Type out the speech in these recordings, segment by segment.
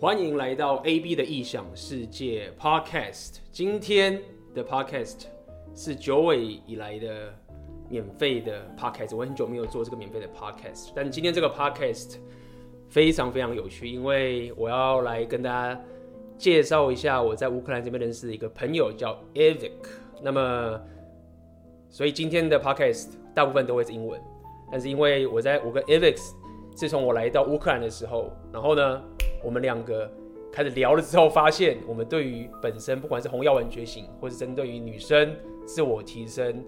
欢迎来到 AB 的异想世界 Podcast。今天的 Podcast 是九尾以来的免费的 Podcast，我很久没有做这个免费的 Podcast，但今天这个 Podcast 非常非常有趣，因为我要来跟大家介绍一下我在乌克兰这边认识的一个朋友叫 Evic。那么，所以今天的 Podcast 大部分都会是英文，但是因为我在我跟 Evic 自从我来到乌克兰的时候，然后呢，我们两个开始聊了之后，发现我们对于本身不管是红药丸觉醒，或是针对于女生自我提升，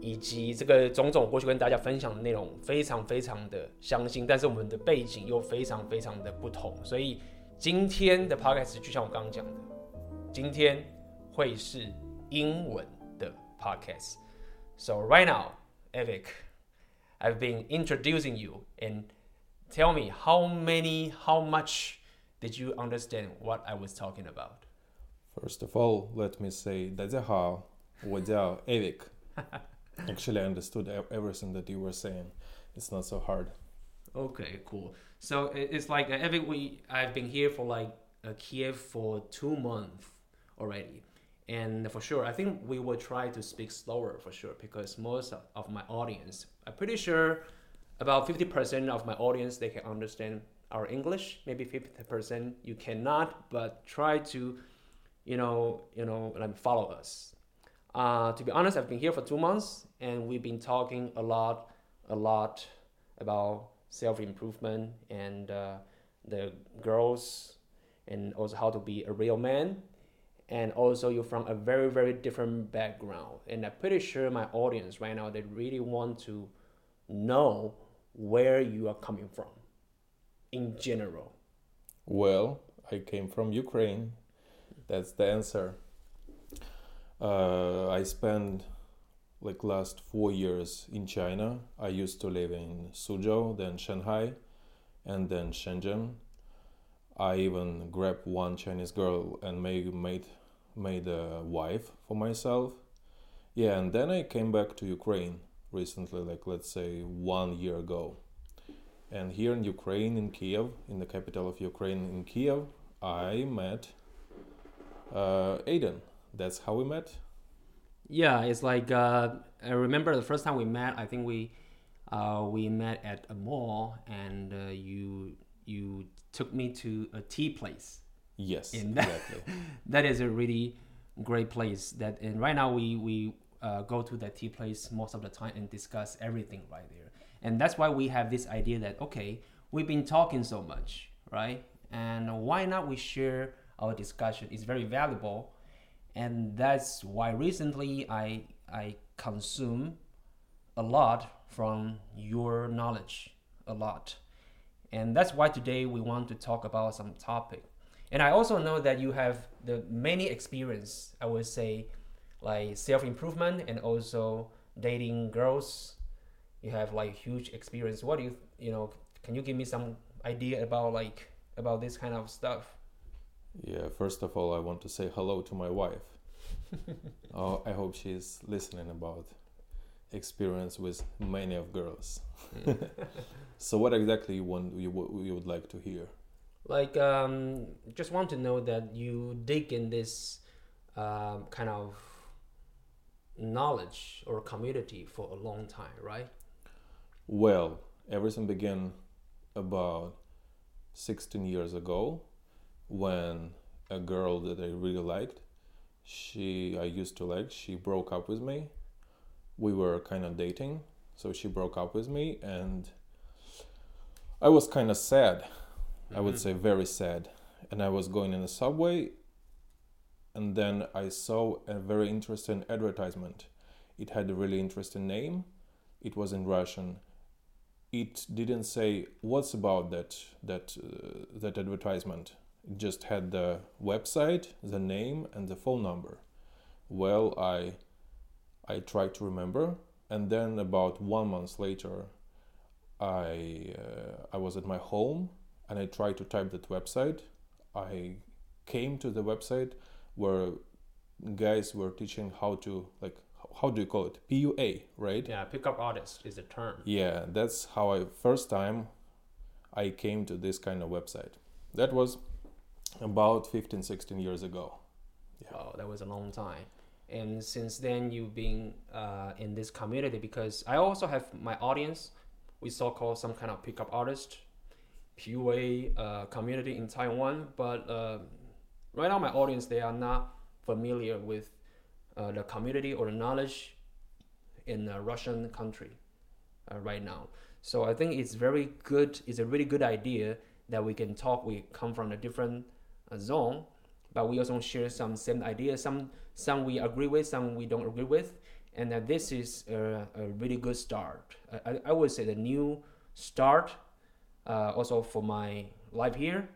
以及这个种种过去跟大家分享的内容，非常非常的相信，但是我们的背景又非常非常的不同，所以今天的 podcast 就像我刚刚讲的，今天会是英文的 podcast。So right now, Evic, I've been introducing you and tell me how many, how much did you understand what I was talking about? First of all, let me say 大家好，我叫 Evic. Actually, I understood ev- everything that you were saying. It's not so hard. Okay, cool. So it- it's like uh, every week I've been here for like uh, Kiev for two months already, and for sure I think we will try to speak slower for sure because most of, of my audience, I'm pretty sure, about fifty percent of my audience they can understand our English. Maybe fifty percent you cannot, but try to, you know, you know, like follow us. Uh, to be honest, I've been here for two months, and we've been talking a lot, a lot about self improvement and uh, the girls, and also how to be a real man. And also, you're from a very, very different background. And I'm pretty sure my audience right now they really want to know where you are coming from, in general. Well, I came from Ukraine. That's the answer. Uh, I spent like last four years in China. I used to live in Suzhou, then Shanghai, and then Shenzhen. I even grabbed one Chinese girl and made made made a wife for myself. Yeah, and then I came back to Ukraine recently, like let's say one year ago. And here in Ukraine, in Kiev, in the capital of Ukraine, in Kiev, I met uh, Aiden. That's how we met. Yeah, it's like uh, I remember the first time we met. I think we uh, we met at a mall, and uh, you you took me to a tea place. Yes, that- exactly. That is a really great place. That and right now we we uh, go to that tea place most of the time and discuss everything right there. And that's why we have this idea that okay, we've been talking so much, right? And why not we share our discussion? It's very valuable, and that's why recently I I consume a lot from your knowledge, a lot. And that's why today we want to talk about some topic. And I also know that you have the many experience, I would say, like self improvement and also dating girls. You have like huge experience. What do you you know? Can you give me some idea about like about this kind of stuff? yeah, first of all, I want to say hello to my wife. oh, I hope she's listening about experience with many of girls. so, what exactly you want you, you would like to hear? Like, um, just want to know that you dig in this um, kind of knowledge or community for a long time, right? Well, everything began about 16 years ago when a girl that I really liked, she I used to like, she broke up with me. We were kind of dating, so she broke up with me and I was kind of sad. I would mm-hmm. say very sad. And I was going in the subway and then I saw a very interesting advertisement. It had a really interesting name. It was in Russian. It didn't say what's about that that uh, that advertisement. It just had the website the name and the phone number. Well i i tried to remember. And then about one month later i uh, i was at my home and i tried to type that website. I came to the website where guys were teaching how to like how do you call it pua right Yeah, pickup artist is a term. yeah, that's how I first time I came to this kind of website. That was About 15, 16 years ago. Yeah. Oh, that was a long time. And since then, you've been uh, in this community because I also have my audience. We so called some kind of pickup artist, PUA uh, community in Taiwan. But uh, right now, my audience they are not familiar with uh, the community or the knowledge in the Russian country uh, right now. So I think it's very good. It's a really good idea that we can talk. We come from a different uh, zone, but we also share some same ideas. Some some we agree with, some we don't agree with, and that this is a, a really good start. I, I would say the new start. Uh, also for my life here,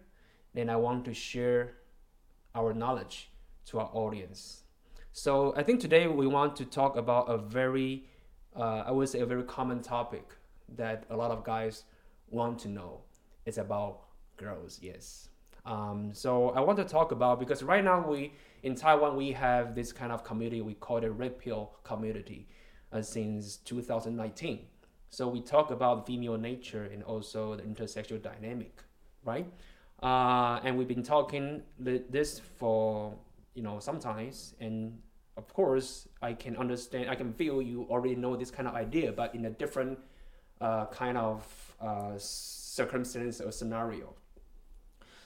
then I want to share our knowledge to our audience. So I think today we want to talk about a very, uh, I would say, a very common topic that a lot of guys want to know. It's about girls, yes. Um, so I want to talk about because right now we in Taiwan we have this kind of community we call the red pill community uh, since 2019. So we talk about female nature and also the intersexual dynamic, right? Uh, and we've been talking this for you know sometimes. And of course i can understand i can feel you already know this kind of idea but in a different uh, kind of uh, circumstance or scenario.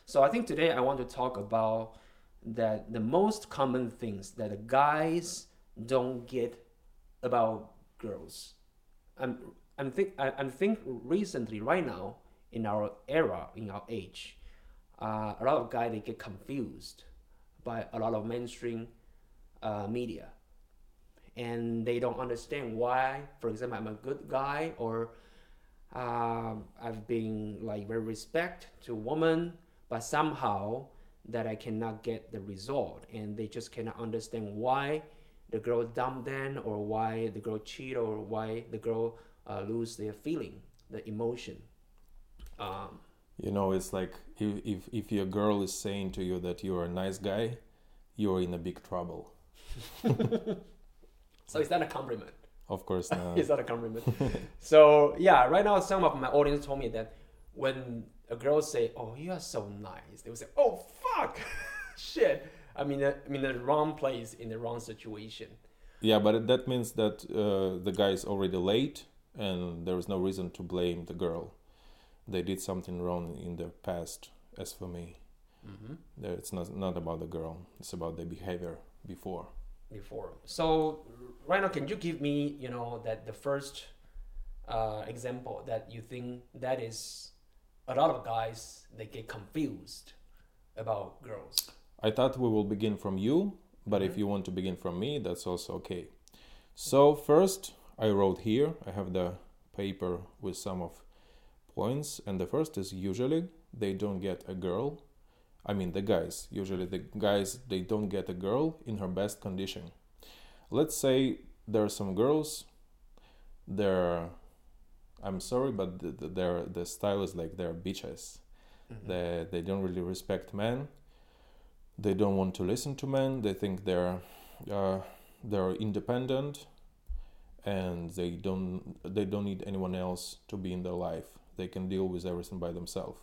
So i think today i want to talk about that the most common things that the guys don't get about girls. I'm i'm think I, i'm think recently right now in our era in our age uh, a lot of guys they get confused by a lot of mainstream uh, media. And they don't understand why, for example, I'm a good guy or uh, I've been like very respect to woman, but somehow that I cannot get the result, and they just cannot understand why the girl dump them, or why the girl cheat, or why the girl uh, lose their feeling, the emotion. Um, you know, it's like if, if if your girl is saying to you that you're a nice guy, you're in a big trouble. so is that a compliment? Of course not. is that a compliment? so yeah, right now some of my audience told me that when a girl say, "Oh, you are so nice," they will say, "Oh fuck, shit." I mean, uh, I mean the wrong place in the wrong situation. Yeah, but that means that uh, the guy is already late, and there is no reason to blame the girl they did something wrong in their past. As for me, mm-hmm. it's not not about the girl; it's about the behavior before. Before. So right now, can you give me, you know, that the first uh, example that you think that is a lot of guys they get confused about girls. I thought we will begin from you, but mm-hmm. if you want to begin from me, that's also okay. So first, I wrote here. I have the paper with some of points and the first is usually they don't get a girl. I mean the guys. Usually the guys they don't get a girl in her best condition. Let's say there are some girls they're i'm sorry but the, the, their the style is like they're bitches. Mm-hmm. they, they don't really respect men. They don't want to listen to men. They think they're uh, they're independent and they don't they don't need anyone else to be in their life they can deal with everything by themselves.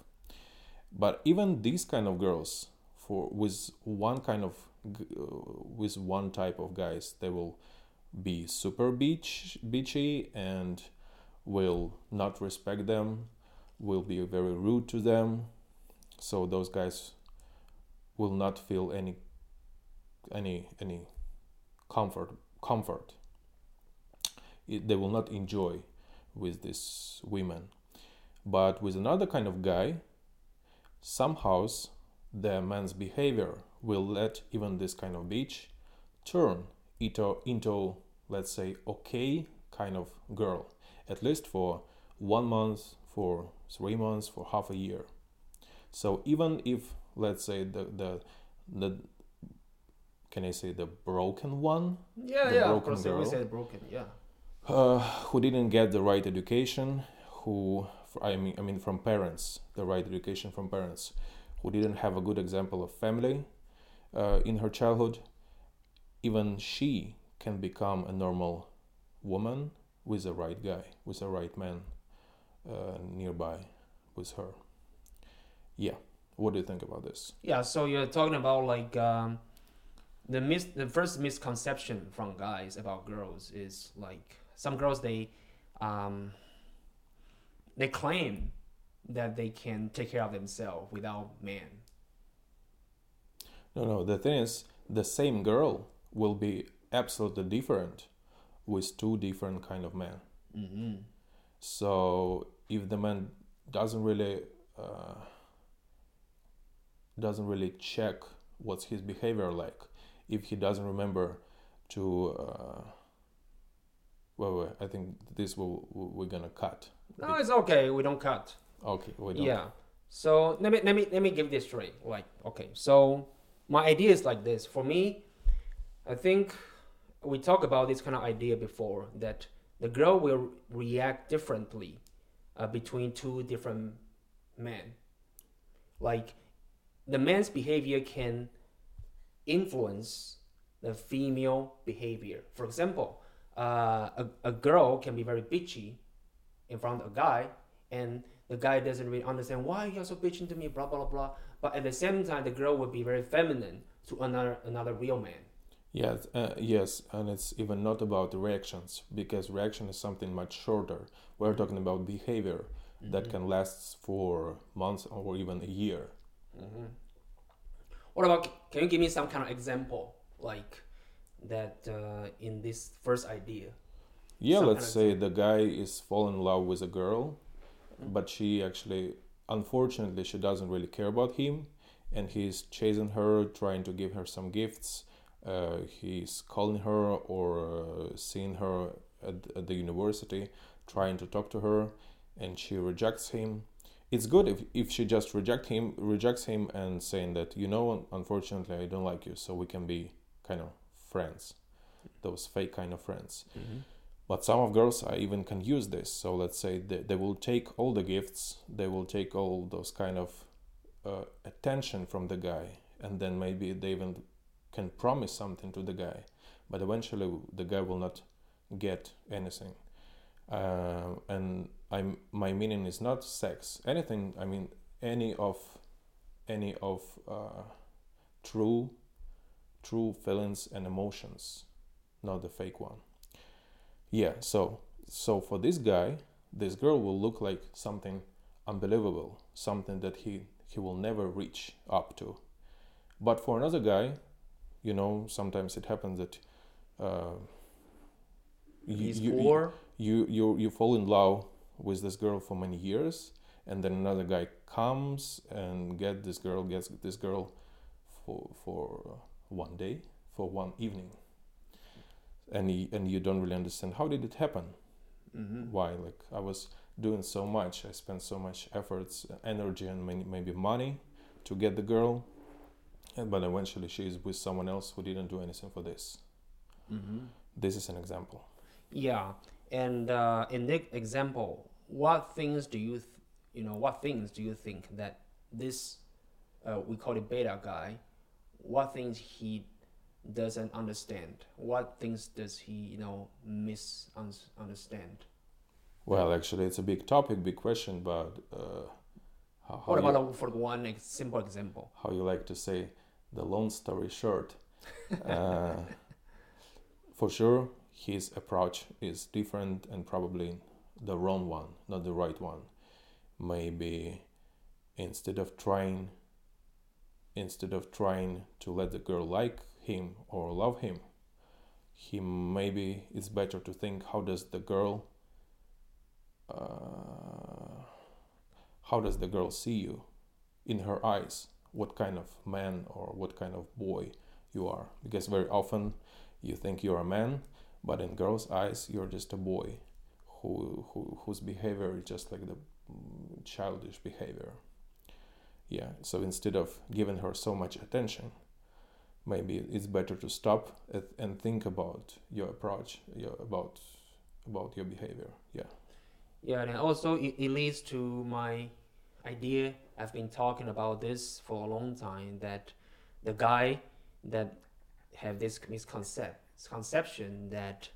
But even these kind of girls for with one kind of uh, with one type of guys they will be super beach beachy and will not respect them will be very rude to them. So those guys will not feel any any any comfort comfort. It, they will not enjoy with these women but with another kind of guy, somehow the man's behavior will let even this kind of bitch turn into, into let's say, okay kind of girl, at least for one month, for three months, for half a year. So even if, let's say, the the the can I say the broken one? Yeah, the yeah. Broken of course, girl, we say broken. Yeah. Uh, who didn't get the right education, who I mean, I mean from parents, the right education from parents, who didn't have a good example of family uh, in her childhood, even she can become a normal woman with the right guy, with the right man uh, nearby with her. Yeah, What do you think about this? Yeah, so you're talking about like um, the mis- the first misconception from guys about girls is like some girls they um, they claim that they can take care of themselves without man. No, no. The thing is, the same girl will be absolutely different with two different kind of men. Mm-hmm. So if the man doesn't really uh, doesn't really check what's his behavior like, if he doesn't remember to, uh, well, wait, I think this will we're gonna cut. No, it's okay. We don't cut. Okay, we don't. Yeah. So let me let me let me give this straight. Like, okay, so my idea is like this. For me, I think we talked about this kind of idea before that the girl will react differently uh, between two different men. Like, the man's behavior can influence the female behavior. For example, uh, a, a girl can be very bitchy in front of a guy, and the guy doesn't really understand why you're so bitching to me, blah blah blah. But at the same time, the girl will be very feminine to another another real man. Yes, uh, yes, and it's even not about reactions because reaction is something much shorter. We're talking about behavior that can last for months or even a year. What about? Can you give me some kind of example, like that uh, in this first idea? Yeah, Some let's say the guy is fall in love with a girl, but she actually, unfortunately, she doesn't really care about him, and he's chasing her, trying to give her some gifts. Uh, he's calling her or uh, seeing her at, at the university, trying to talk to her, and she rejects him. It's good if, if she just reject him, rejects him, and saying that you know, unfortunately, I don't like you, so we can be kind of friends, those fake kind of friends. But some of girls I even can use this. So let's say they, they will take all the gifts, they will take all those kind of uh, attention from the guy, and then maybe they even can promise something to the guy, but eventually the guy will not get anything. Uh, and I'm my meaning is not sex. Anything. I mean any of any of uh, true true feelings and emotions, not the fake one. Yeah, so so for this guy, this girl will look like something unbelievable, something that he he will never reach up to. But for another guy, you know, sometimes it happens that uh, you, you, you you you fall in love with this girl for many years, and then another guy comes and get this girl gets this girl for for one day for one evening, and he, and you don't really understand how did it happen? Mm-hmm. why? Like i was doing so much i spent so much efforts energy and maybe money to get the girl and, but eventually she is with someone else who didn't do anything for this. Mm-hmm. this is an example. Yeah, and uh, in this example, what things do you, th- you know, what things do you think that this, uh, we call it beta guy, what things he doesn't understand? What things does he, you know, misunderstand? well actually it's a big topic big question but uh, how, how, What you, about for one ex- simple example? how you like to say the long story short uh, for sure his approach is different and probably the wrong one not the right one maybe instead of trying instead of trying to let the girl like him or love him he maybe it's better to think how does the girl uh, how does the girl see you in her eyes? What kind of man or what kind of boy you are? Because very often you think you're a man but in girls eyes you're just a boy who, who whose behavior is just like the mm, childish behavior yeah so instead of giving her so much attention maybe it's better to stop and think about your approach your, about about your behavior yeah Yeah, and also it, it leads to my idea. I've been talking about this for a long time that the guy that have this misconception that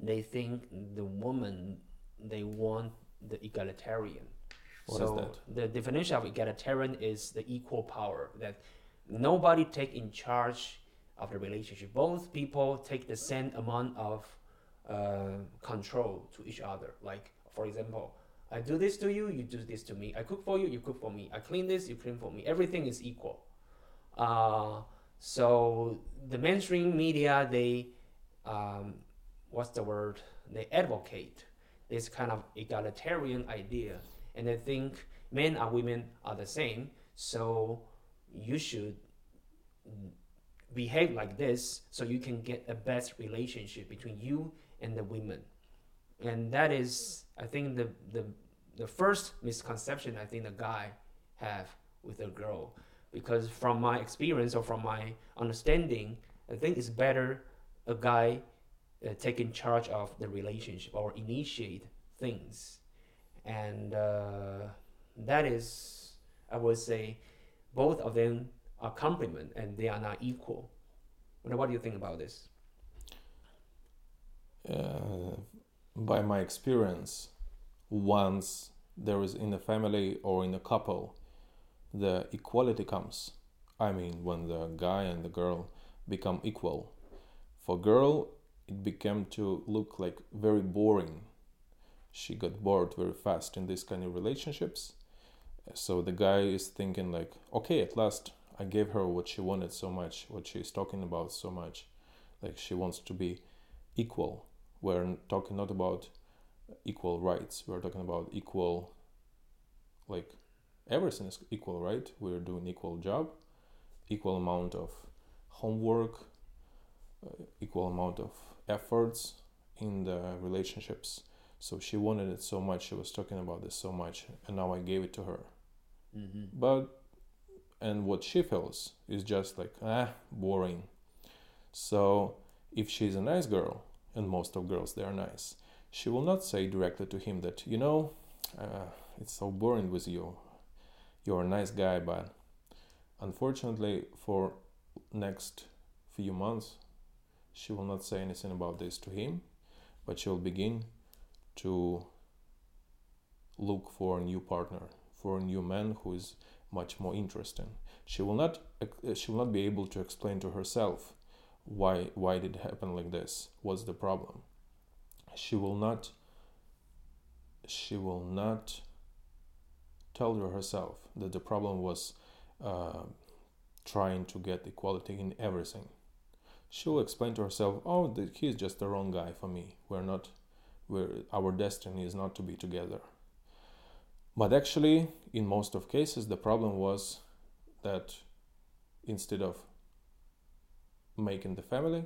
they think the woman they want the egalitarian. What so the definition of egalitarian is the equal power that nobody take in charge of the relationship. Both people take the same amount of uh, control to each other. Like for example, I do this to you, you do this to me. I cook for you, you cook for me. I clean this, you clean for me. Everything is equal. Uh, so the mainstream media, they, um, what's the word? They advocate this kind of egalitarian idea, and they think men and women are the same. So you should behave like this, so you can get a best relationship between you and the women. And that is, I think, the the the first misconception I think the guy have with a girl because from my experience or from my understanding, I think it's better a guy uh, taking charge of the relationship or initiate things, and uh, that is, I would say, both of them are complement and they are not equal. What do you think about this? Uh, by my experience, once there is in a family or in a couple, the equality comes. I mean, when the guy and the girl become equal. For girl, it became to look like very boring. She got bored very fast in these kind of relationships. So the guy is thinking like, okay, at last I gave her what she wanted so much, what she's talking about so much. Like she wants to be equal. We're talking not about equal rights. We're talking about equal, like everything is equal, right? We're doing equal job, equal amount of homework, uh, equal amount of efforts in the relationships. So she wanted it so much. She was talking about this so much, and now I gave it to her. Mm-hmm. But and what she feels is just like ah boring. So if she's a nice girl, and most of girls they are nice, she will not say directly to him that you know uh, it's so boring with you you're a nice guy but unfortunately for next few months she will not say anything about this to him but she will begin to look for a new partner for a new man who is much more interesting. She will not uh, she will not be able to explain to herself why why did it happen like this. What's the problem? She will not she will not tell her herself that the problem was uh, trying to get equality in everything. She will explain to herself oh he's just the wrong guy for me. We're not we're, our destiny is not to be together. But actually in most of cases the problem was that instead of making the family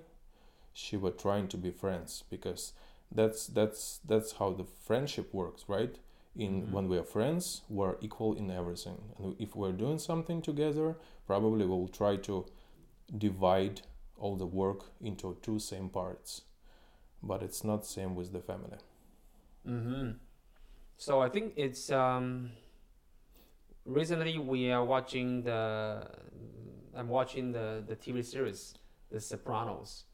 she was trying to be friends because that's that's that's how the friendship works right? In Mhm. when we are friends we're equal in everything. And if we're doing something together probably we'll try to divide all the work into two same parts but it's not same with the family Mm-hmm. So I think it's um. Recently, we are watching the. I'm watching the the TV series, The Sopranos.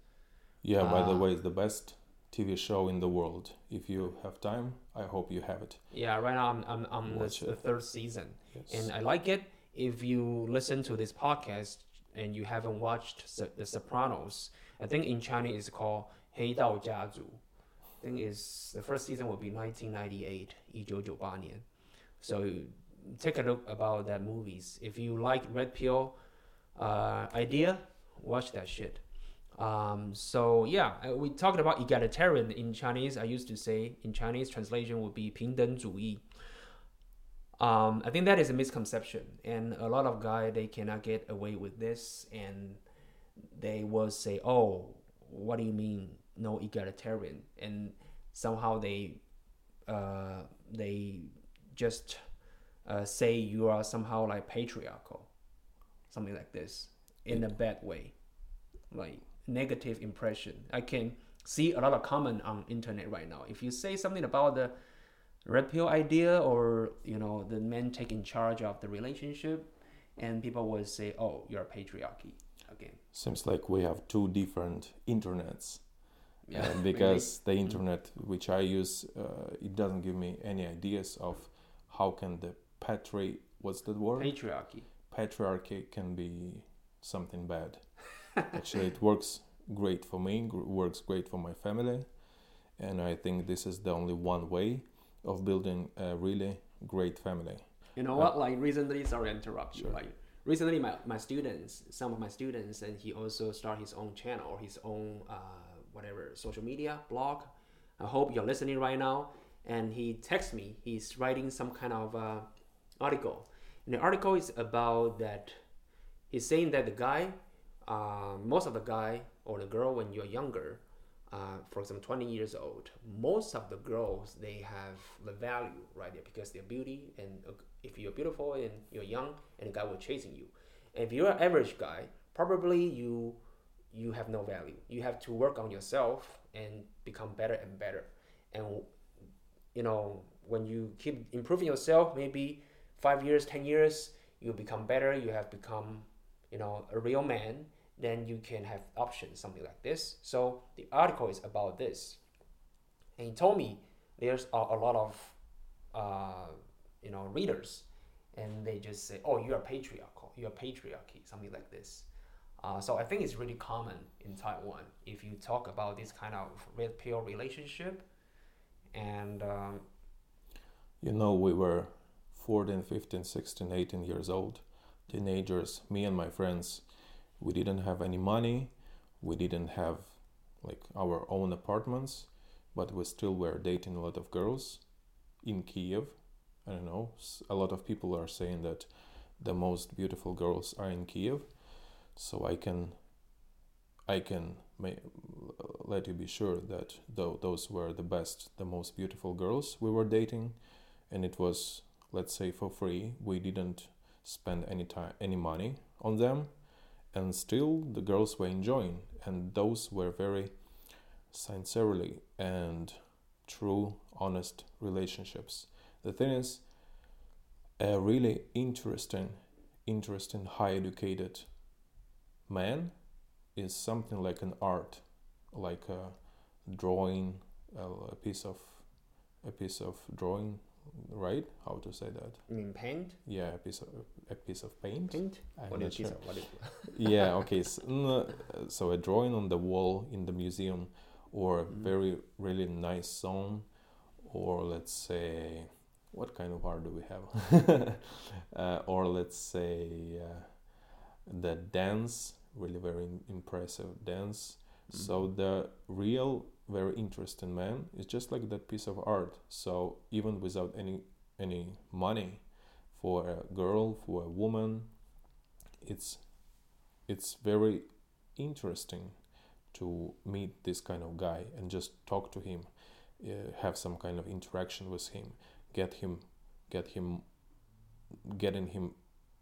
yeah by the Ah. way it's the best tv show in the world if you have time i hope you have it Yeah, right now I'm I'm on the, the third season, yes and I like it. If you listen to this podcast and you haven't watched The Sopranos, I think in Chinese it's called 黑道家族. I think is the first season will be 1998, 1998年. So take a look about that movies. If you like Red Pill uh, idea, watch that shit. Um, so yeah, uh, we talked about egalitarian in Chinese. I used to say in Chinese translation would be 平等主义. Um, I think that is a misconception, and a lot of guy they cannot get away with this, and they will say, "Oh, what do you mean no egalitarian?" And somehow they uh, they just uh, say you are somehow like patriarchal, something like this, in a bad way, like negative impression. I can see a lot of comment on internet right now. If you say something about the red pill idea or you know the men taking charge of the relationship, and people will say, "Oh, you're a patriarchy." Again, seems like we have two different internets yeah, uh, because the internet which I use uh, it doesn't give me any ideas of how can the patri what's the word Patriarchy. patriarchy can be something bad. Actually, it works great for me, gr- works great for my family, and I think this is the only one way of building a really great family. You know what? Like recently, sorry interrupt you. Sure. Like recently, my, my students, some of my students, and he also start his own channel or his own uh, whatever social media blog. I hope you're listening right now. And he texts me. He's writing some kind of uh, article. And the article is about that. He's saying that the guy, uh, most of the guy or the girl when you're younger, uh, for example, 20 years old, most of the girls they have the value right there because they're beauty and if you're beautiful and you're young and a guy will chasing you. If you're an average guy, probably you you have no value. You have to work on yourself and become better and better. And you know when you keep improving yourself, maybe five years, ten years, you become better. You have become you know a real man then you can have options, something like this. So the article is about this. And he told me there's a, a lot of, uh, you know, readers, and they just say, "Oh, you're patriarchal, you're patriarchy," something like this. Uh, so I think it's really common in Taiwan if you talk about this kind of red pill relationship, and um, You know, we were 14, 15, 16, 18 years old, teenagers, me and my friends. We didn't have any money, we didn't have like our own apartments, but we still were dating a lot of girls in Kiev. I don't know, A lot of people are saying that the most beautiful girls are in Kiev. So I can I can ma- let you be sure that though those were the best, the most beautiful girls we were dating. And it was let's say for free. We didn't spend any time any money on them. And still the girls were enjoying. And those were very sincerely and true honest relationships. The thing is a really interesting interesting high educated man is something like an art like a drawing a, piece of a piece of drawing right how to say that I mean paint, yeah a piece of a piece of paint paint. I'm What is sure. this? What is? yeah okay so, so a drawing on the wall in the museum or a Mhm. very really nice song or let's say what kind of art do we have uh, or let's say uh, the dance really very im- impressive dance. So Mhm. the real very interesting man is just like that piece of art. So even without any any money for a girl for a woman it's it's very interesting to meet this kind of guy and just talk to him uh, have some kind of interaction with him get him get him getting him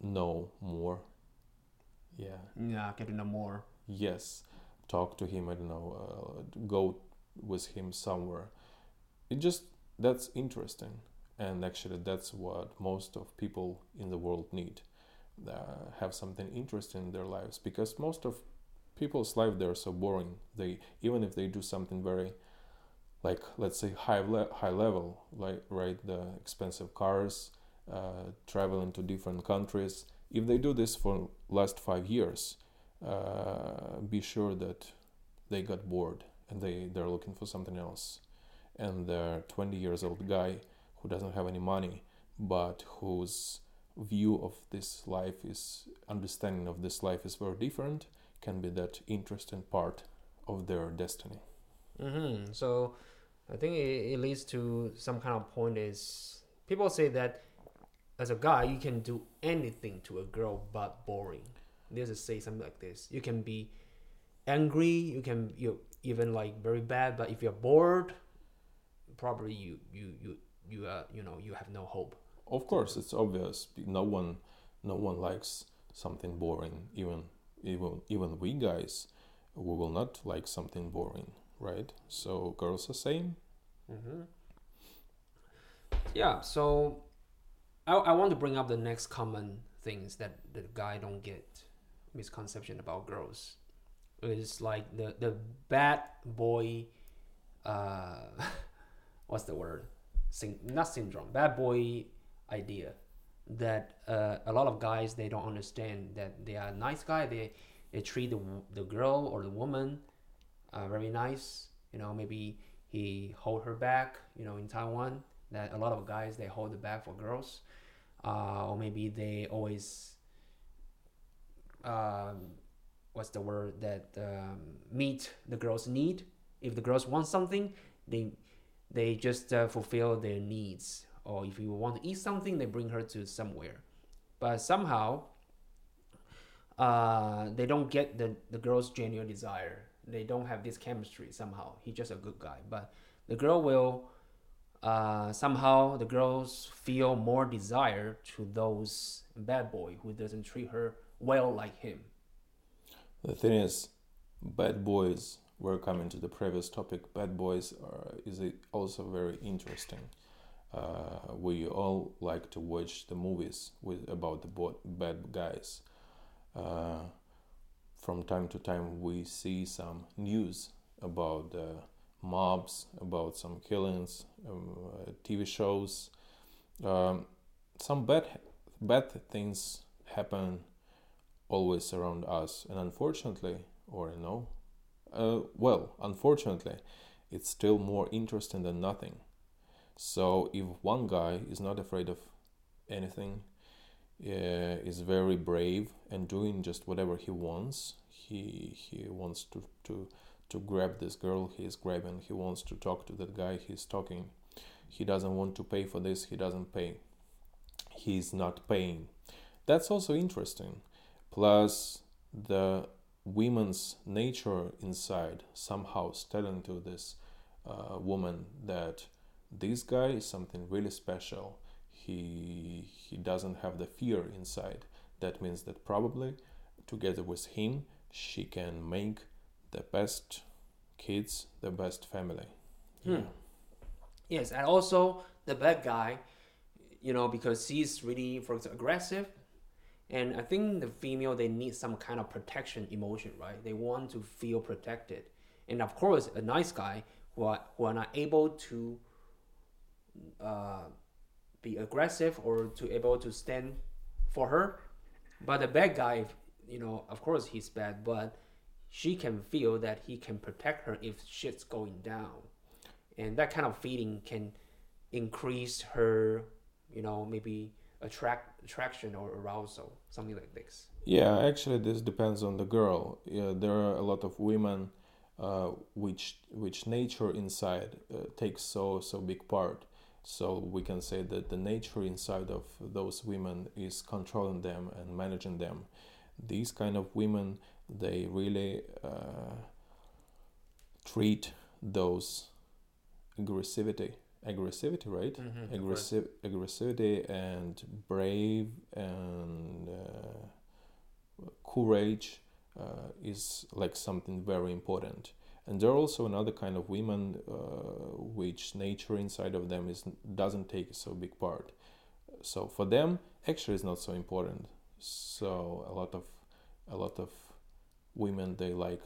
know more yeah. Yeah, get to know more. yes. Talk to him i don't know uh, go with him somewhere. It just that's interesting. And actually that's what most of people in the world need uh, have something interesting in their lives. Because most of people's life they're so boring. They even if they do something very like let's say high le- high level like right the expensive cars uh, traveling to different countries if they do this for last five years uh, be sure that they got bored and they they're looking for something else and the 20 years old guy who doesn't have any money but whose view of this life is understanding of this life is very different can be that interesting part of their destiny Mm-hmm. So I think it, it leads to some kind of point is people say that as a guy you can do anything to a girl but boring. They just say something like this. You can be angry, you can you even like very bad, but if you're bored, probably you you you you uh you know you have no hope. of course it's obvious no one no one likes something boring even even even we guys we will not like something boring right so girls are same Mm-hmm. Yeah, so I, I want to bring up the next common things that the guy don't get misconception about girls. It's like the the bad boy, uh, what's the word? Syn- not syndrome. Bad boy idea that uh, a lot of guys they don't understand that they are nice guy. They they treat the, the girl or the woman uh, very nice. You know, maybe he hold her back. You know, in Taiwan, that a lot of guys they hold the back for girls, uh, or maybe they always. Um, what's the word that um, meet the girl's need? If the girls want something they they just uh, fulfill their needs. Or if you want to eat something they bring her to somewhere. But somehow uh, they don't get the, the girl's genuine desire. They don't have this chemistry somehow. He's just a good guy. But the girl will uh, somehow the girls feel more desire to those bad boy who doesn't treat her well like him The thing is, bad boys. We're coming to the previous topic. Bad boys are, is also very interesting. Uh, we all like to watch the movies with about the bad guys. Uh, from time to time, we see some news about the mobs, about some killings, um, uh, TV shows. Um, some bad bad things happen always around us and unfortunately or no uh, well unfortunately it's still more interesting than nothing so if one guy is not afraid of anything uh, is very brave and doing just whatever he wants he he wants to to to grab this girl he's grabbing he wants to talk to that guy he's talking. He doesn't want to pay for this he doesn't pay. He's not paying. That's also interesting. Plus the woman's nature inside somehow is telling to this uh, woman that this guy is something really special. He he doesn't have the fear inside. That means that probably together with him she can make the best kids the best family. Hmm. Yes, and also the bad guy, you know, because he's really, for example, aggressive, and I think the female they need some kind of protection emotion, right? They want to feel protected, and of course, a nice guy who are who are not able to uh, be aggressive or to able to stand for her, but the bad guy, you know, of course he's bad, but she can feel that he can protect her if shit's going down and that kind of feeling can increase her you know maybe attract attraction or arousal something like this Yeah, actually, this depends on the girl. Yeah, there are a lot of women uh, which which nature inside uh, takes so so big part. So we can say that the nature inside of those women is controlling them and managing them. These kind of women, they really uh, treat those aggressivity, aggressivity, right? Mm-hmm. aggressive aggressivity and brave and uh, courage uh, is like something very important and there are also another kind of women uh, which nature inside of them is doesn't take so big part so for them actually it's not so important so a lot of a lot of women they like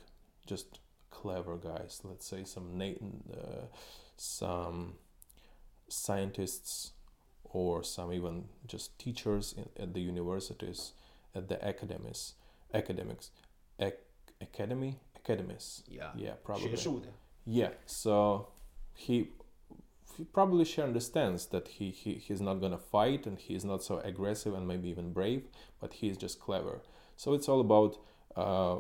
just clever guys. Let's say some Nathan, uh, some scientists or some even just teachers in, at the universities at the academies academics academy academies. Yeah. Yeah probably. Yeah so he he probably she understands that he, he he's not gonna fight and he's not so aggressive and maybe even brave but he's just clever. So it's all about uh,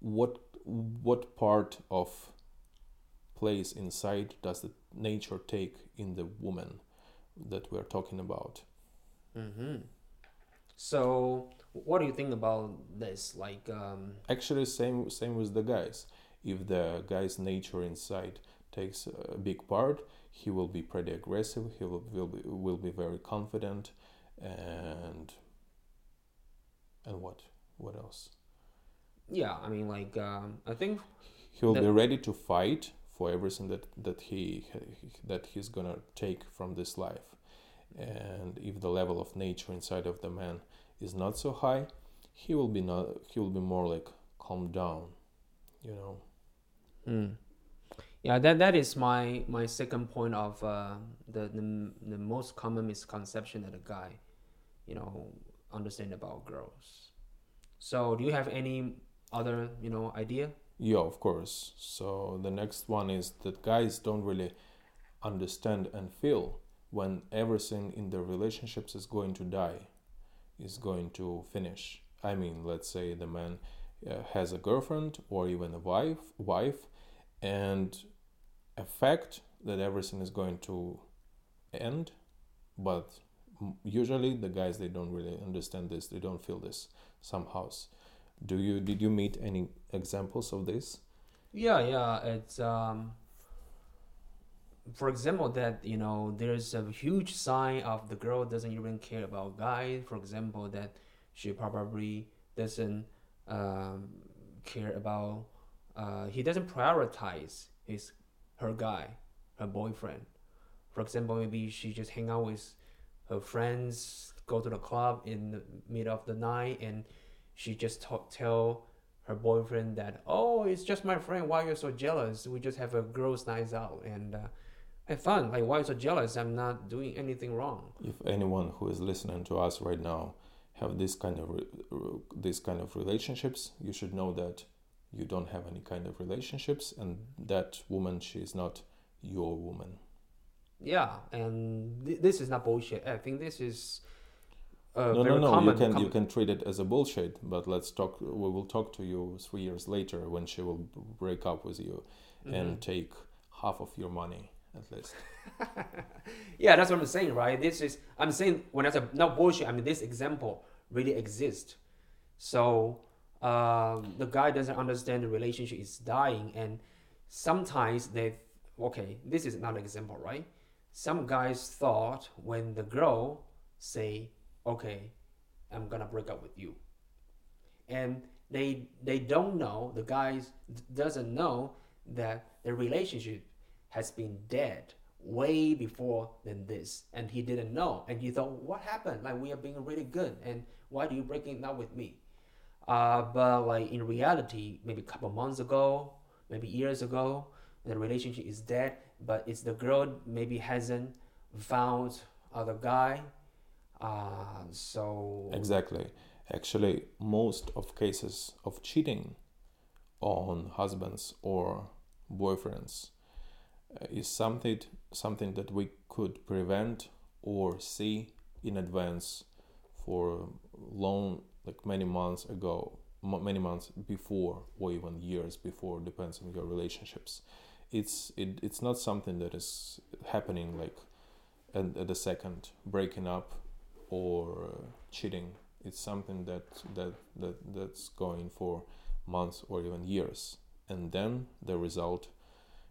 what what part of place inside does the nature take in the woman that we're talking about? Mm-hmm. so what do you think about this? Like um actually same same with the guys. If the guy's nature inside takes a big part he will be pretty aggressive he will, will be will be very confident and and what? What else yeah i mean like um i think he will The- be ready to fight for everything that that he that he's gonna take from this life and if the level of nature inside of the man is not so high he will be not he will be more like calm down you know Mm. Yeah, that that is my my second point of uh, the, the the most common misconception that a guy, you know, understand about girls. So, do you have any other you know idea? Yeah, of course. So the next one is that guys don't really understand and feel when everything in their relationships is going to die, is going to finish. I mean, let's say the man uh, has a girlfriend or even a wife, wife, and a fact that everything is going to end, but usually the guys they don't really understand this, they don't feel this somehow. Do you did you meet any examples of this? Yeah, yeah. It's um, for example that you know there's a huge sign of the girl doesn't even care about guy. For example, that she probably doesn't um, care about. Uh, he doesn't prioritize his her guy, her boyfriend. For example, maybe she just hang out with her friends, go to the club in the middle of the night, and she just talk, tell her boyfriend that, oh, it's just my friend. Why you're so jealous? We just have a girls' night out and uh, have fun. Like, why you're so jealous? I'm not doing anything wrong. If anyone who is listening to us right now have this kind of re- this kind of relationships, you should know that you don't have any kind of relationships, and that woman she is not your woman. Yeah, and th- this is not bullshit. I think this is. Uh, no, no, no. common, you can you can treat it as a bullshit, but let's talk. We will talk to you three years later when she will break up with you Mm-hmm. and take half of your money at least. yeah, that's what I'm saying, right? This is I'm saying when I say not bullshit. I mean this example really exists. So um, the guy doesn't understand the relationship is dying, and sometimes they okay. This is not an example, right? Some guys thought when the girl say, "Okay, I'm gonna break up with you," and they they don't know the guys doesn't know that the relationship has been dead way before than this and he didn't know. And he thought what happened? Like we are being really good and why do you breaking up with me? Uh, but like in reality maybe a couple months ago maybe years ago the relationship is dead but it's the girl maybe hasn't found other guy uh, so Exactly. Actually, most of cases of cheating on husbands or boyfriends uh, is something something that we could prevent or see in advance for long like many months ago many months before or even years before depends on your relationships it's it, it's not something that is happening like at, at the second breaking up or uh, cheating it's something that that that that's going for months or even years and then the result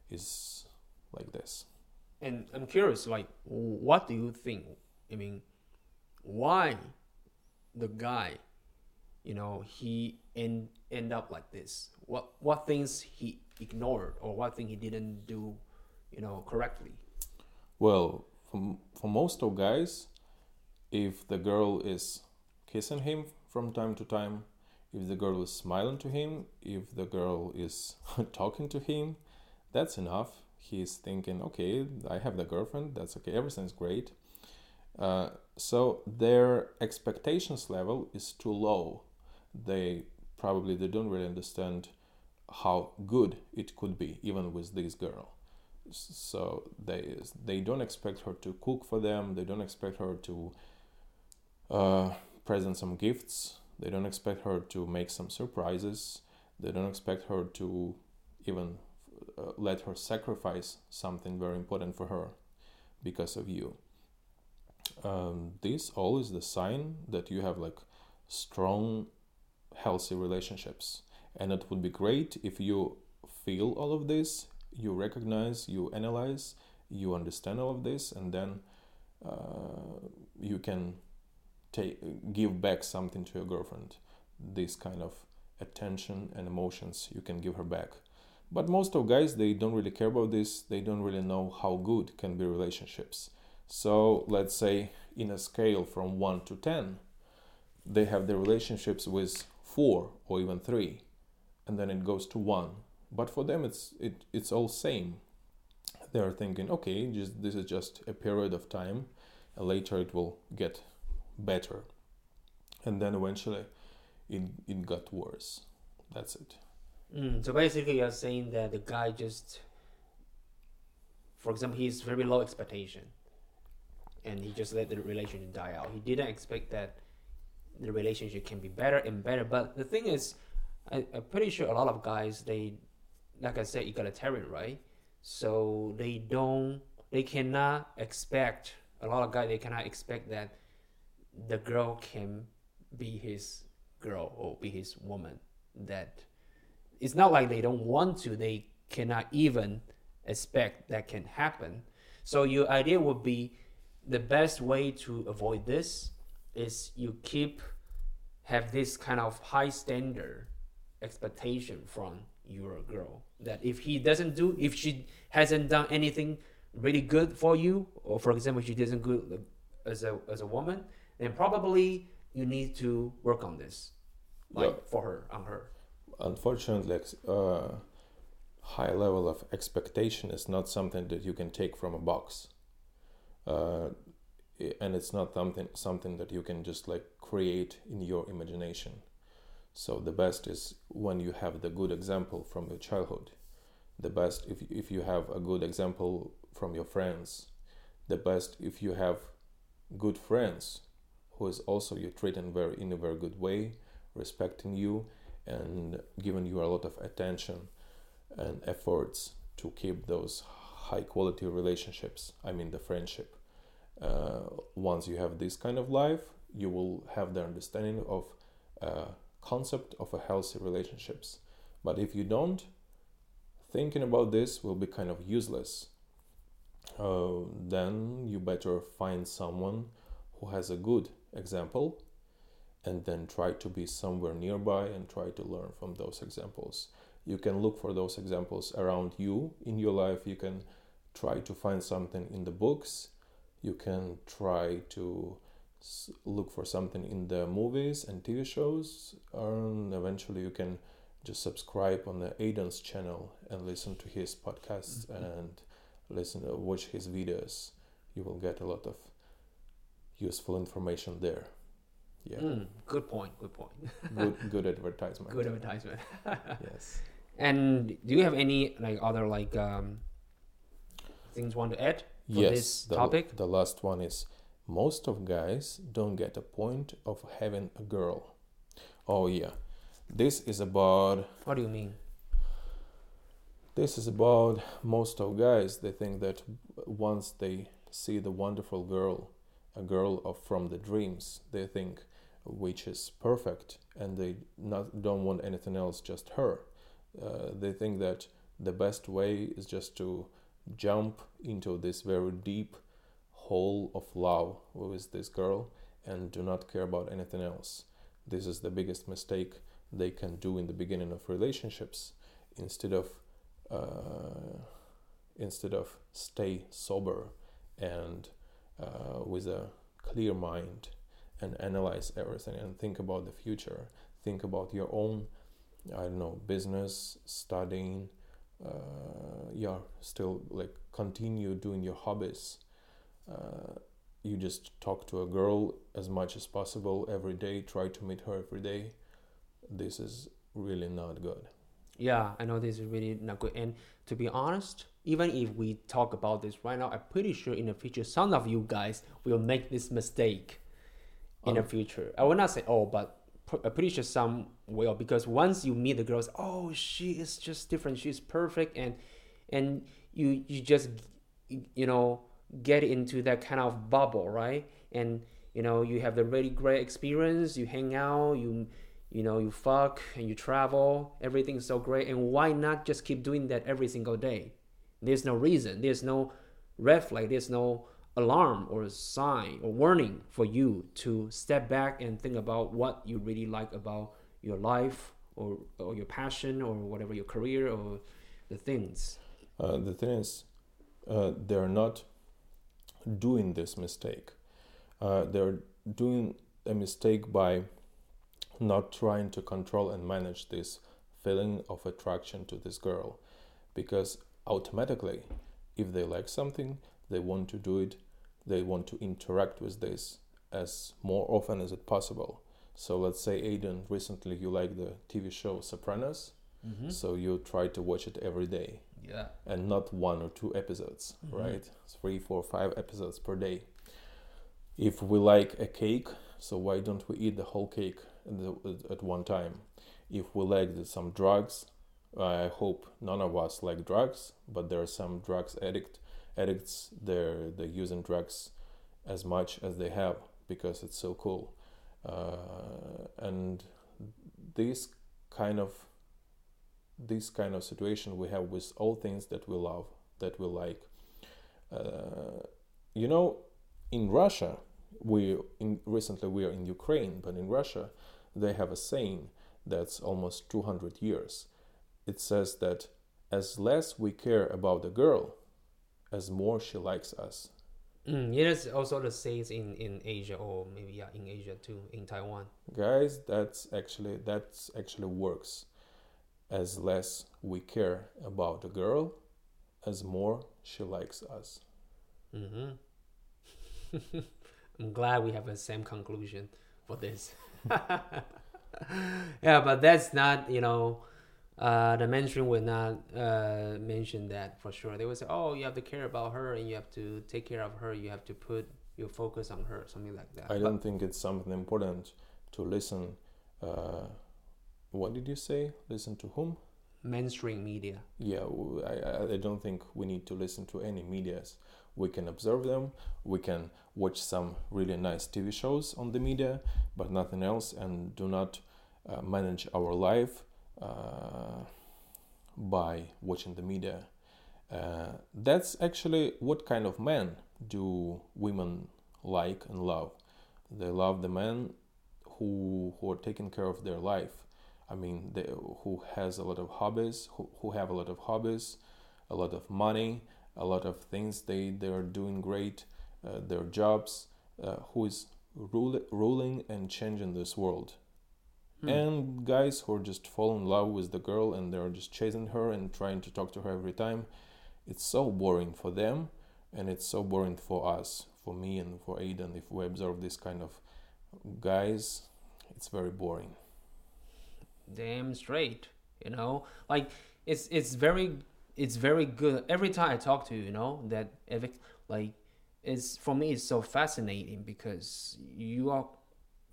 is like this And I'm curious, like, what do you think? I mean, why the guy, you know, he end end up like this? What what things he ignored or what thing he didn't do, you know, correctly? well for, for most of guys if the girl is kissing him from time to time if the girl is smiling to him if the girl is talking to him that's enough. He's thinking okay i have the girlfriend that's okay everything's great. Uh, so their expectations level is too low. They probably they don't really understand how good it could be even with this girl. So they they don't expect her to cook for them they don't expect her to uh, present some gifts. They don't expect her to make some surprises. They don't expect her to even uh, let her sacrifice something very important for her because of you. Um, this all is the sign that you have like strong healthy relationships. And it would be great if you feel all of this you recognize you analyze you understand all of this and then uh, you can take give back something to your girlfriend. This kind of attention and emotions you can give her back. But most of guys they don't really care about this. They don't really know how good can be relationships. So let's say in a scale from 1 to 10 they have their relationships with 4 or even 3 and then it goes to 1 but for them it's it it's all same. They're thinking okay just this is just a period of time. And later it will get better and then eventually it, it got worse that's it Mm, so basically, you're saying that the guy just, for example, he's very low expectation, and he just let the relationship die out. He didn't expect that the relationship can be better and better. But the thing is, I, I'm pretty sure a lot of guys they, like I said, egalitarian, right? So they don't, they cannot expect a lot of guys. They cannot expect that the girl can be his girl or be his woman. That it's not like they don't want to they cannot even expect that can happen so your idea would be the best way to avoid this is you keep have this kind of high standard expectation from your girl that if he doesn't do if she hasn't done anything really good for you or for example she doesn't good as a as a woman then probably you need to work on this like Yeah. for her on her. Unfortunately uh, high level of expectation is not something that you can take from a box. Uh, and it's not something something that you can just like create in your imagination. So the best is when you have the good example from your childhood. The best if, if you have a good example from your friends. The best if you have good friends who is also you treating very in a very good way respecting you and giving you a lot of attention and efforts to keep those high quality relationships i mean the friendship. Uh, once you have this kind of life you will have the understanding of uh, concept of a healthy relationships. But if you don't thinking about this will be kind of useless. Uh, then you better find someone who has a good example and then try to be somewhere nearby and try to learn from those examples. You can look for those examples around you in your life. You can try to find something in the books. You can try to look for something in the movies and TV shows. And eventually, you can just subscribe on the Aidan's channel and listen to his podcasts and listen, uh, watch his videos. You will get a lot of useful information there. Yeah Mm, good point. Good point. good good advertisement Good advertisement. yes And do you have any like other like um things you want to add for yes this the, topic? the last one is most of guys don't get a point of having a girl oh yeah this is about What do you mean? this is about most of guys they think that once they see the wonderful girl a girl of from the dreams. They think which is perfect and they not don't want anything else just her. Uh, they think that the best way is just to jump into this very deep hole of love with this girl and do not care about anything else. This is the biggest mistake they can do in the beginning of relationships. Instead of uh, instead of stay sober and uh, with a clear mind and analyze everything and think about the future. Think about your own i don't know business studying uh, yeah still like continue doing your hobbies. Uh, you just talk to a girl as much as possible every day try to meet her every day. This is really not good. Yeah, I know this is really not good. And to be honest, even if we talk about this right now, I'm pretty sure in the future some of you guys will make this mistake in the Um, future. I will not say all, but I'm pretty sure some will because once you meet the girls, oh, she is just different. She's perfect, and and you you just you know get into that kind of bubble, right? And you know you have the really great experience. You hang out, you you know you fuck and you travel. Everything's so great, and why not just keep doing that every single day? There's no reason. There's no red flag. There's no alarm or sign or warning for you to step back and think about what you really like about your life or, or your passion or whatever your career or the things. Uh, the thing is, uh, they're not doing this mistake. Uh, they're doing a mistake by not trying to control and manage this feeling of attraction to this girl because automatically if they like something they want to do it they want to interact with this as more often as it possible so let's say Aiden recently you like the TV show Sopranos Mm-hmm. so you try to watch it every day Yeah. and not one or two episodes, Mhm. right? Three, four, five episodes per day. If we like a cake, so why don't we eat the whole cake at, the, at one time? If we like the, some drugs, I hope none of us like drugs, but there are some drugs addict addicts. They're they're using drugs as much as they have because it's so cool, uh, and these kind of this kind of situation we have with all things that we love that we like uh, you know in russia we in recently we are in ukraine but in russia they have a saying that's almost 200 years it says that as less we care about the girl as more she likes us Mm, it is also the same in in Asia or maybe yeah in Asia too in Taiwan. guys that's actually that's actually works as less we care about the girl as more she likes us Mm-hmm. I'm glad we have the same conclusion for this. yeah, but that's not, you know, uh, the mainstream would not uh, mention that for sure. They would say, oh, you have to care about her and you have to take care of her. You have to put your focus on her, something like that. I But- don't think it's something important to listen. Uh, what did you say? Listen to whom? mainstream media. Yeah, I don't think we need to listen to any medias. We can observe them. We can watch some really nice TV shows on the media, but nothing else, and do not uh, manage our life uh, by watching the media. Uh, that's actually what kind of men do women like and love. They love the men who who are taking care of their life. I mean, they, who has a lot of hobbies, who, who have a lot of hobbies, a lot of money, a lot of things they they are doing great, uh, their jobs, uh, who is rule, ruling and changing this world. Hmm. And guys who are just fall in love with the girl and they're just chasing her and trying to talk to her every time. It's so boring for them, and it's so boring for us, for me and for Aiden. If we observe this kind of guys, it's very boring. damn straight you know like it's it's very it's very good every time i talk to you you know that every like it's for me it's so fascinating because you are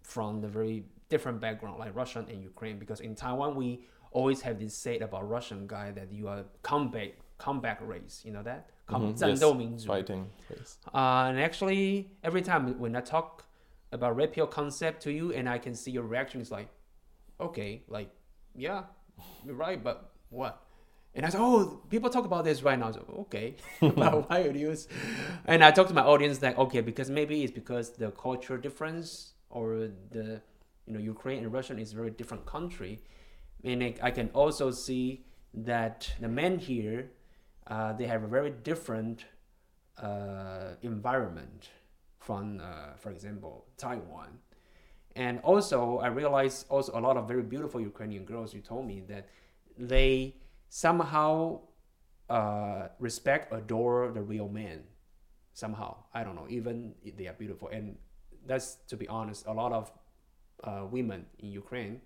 from the very different background like Russian and Ukraine because in Taiwan we always have this say about Russian guy that you are comeback comeback race you know that mm-hmm. Come, mm-hmm. yes. fighting race uh, and actually every time when I talk about red concept to you and I can see your reaction is like okay like yeah you're right but what and I said, oh, people talk about this right now. So, okay, but why are you? And I talked to my audience like, okay, because maybe it's because the culture difference or the you know, Ukraine and Russia is a very different country, and I- can also see that the men here, uh, they have a very different uh, environment from, uh, for example, Taiwan. And also, I realized also a lot of very beautiful Ukrainian girls. You told me that they somehow uh, respect, adore the real man. Somehow, I don't know. Even they are beautiful, and that's to be honest, a lot of uh, women in Ukraine,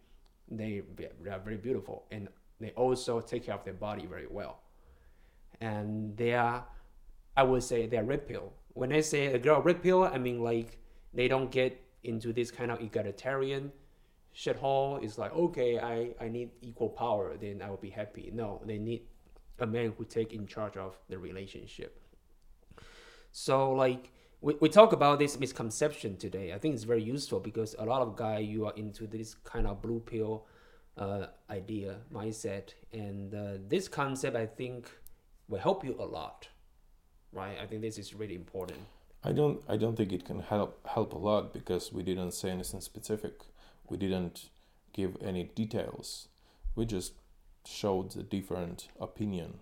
they, they are very beautiful, and they also take care of their body very well. And they are I would say they're red pill. When I say a girl red pill, I mean like they don't get into this kind of egalitarian shithole. It's like okay, I I need equal power, then I will be happy. No, they need a man who take in charge of the relationship. So like we, we talk about this misconception today. I think it's very useful because a lot of guy you are into this kind of blue pill uh, idea mindset, and uh, this concept I think will help you a lot right? I think this is really important. I don't I don't think it can help help a lot because we didn't say anything specific. We didn't give any details. We just showed the different opinion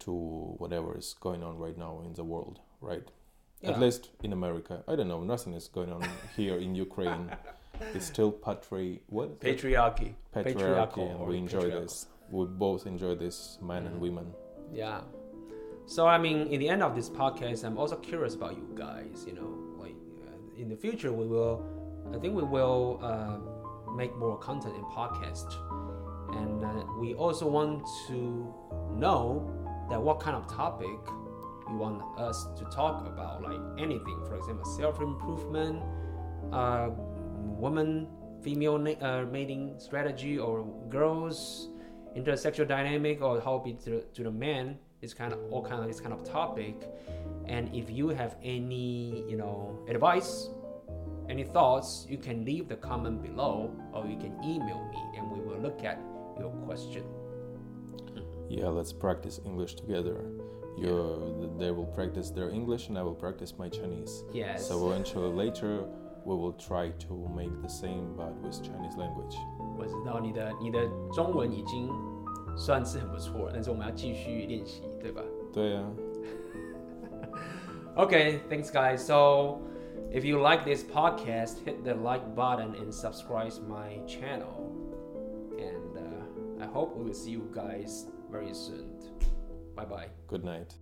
to whatever is going on right now in the world, right? At least in America. I don't know, nothing is going on here in Ukraine. it's still patri what patriarchy. patriarchy, patriarchal and we enjoy this. We both enjoy this, men and Mhm. women. Yeah. So I mean, in the end of this podcast, I'm also curious about you guys. You know, like uh, in the future, we will, I think we will uh, make more content in podcast, and uh, we also want to know that what kind of topic you want us to talk about, like anything. For example, self improvement, uh, woman female na- uh, mating strategy, or girls intersexual dynamic or how be to, to the man is kind of all kind of this kind of topic and if you have any you know advice any thoughts you can leave the comment below or you can email me and we will look at your question Yeah, let's practice English together You, they will practice their English, and I will practice my Chinese. yes So eventually, later, we will try to make the same, but with Chinese language. 我知道你的你的中文已经算是很不错了但是我们要继续练习对吧对呀。 Okay, thanks, guys. So, if you like this podcast, hit the like button and subscribe my channel. And uh, I hope we will see you guys very soon. Bye bye. Good night.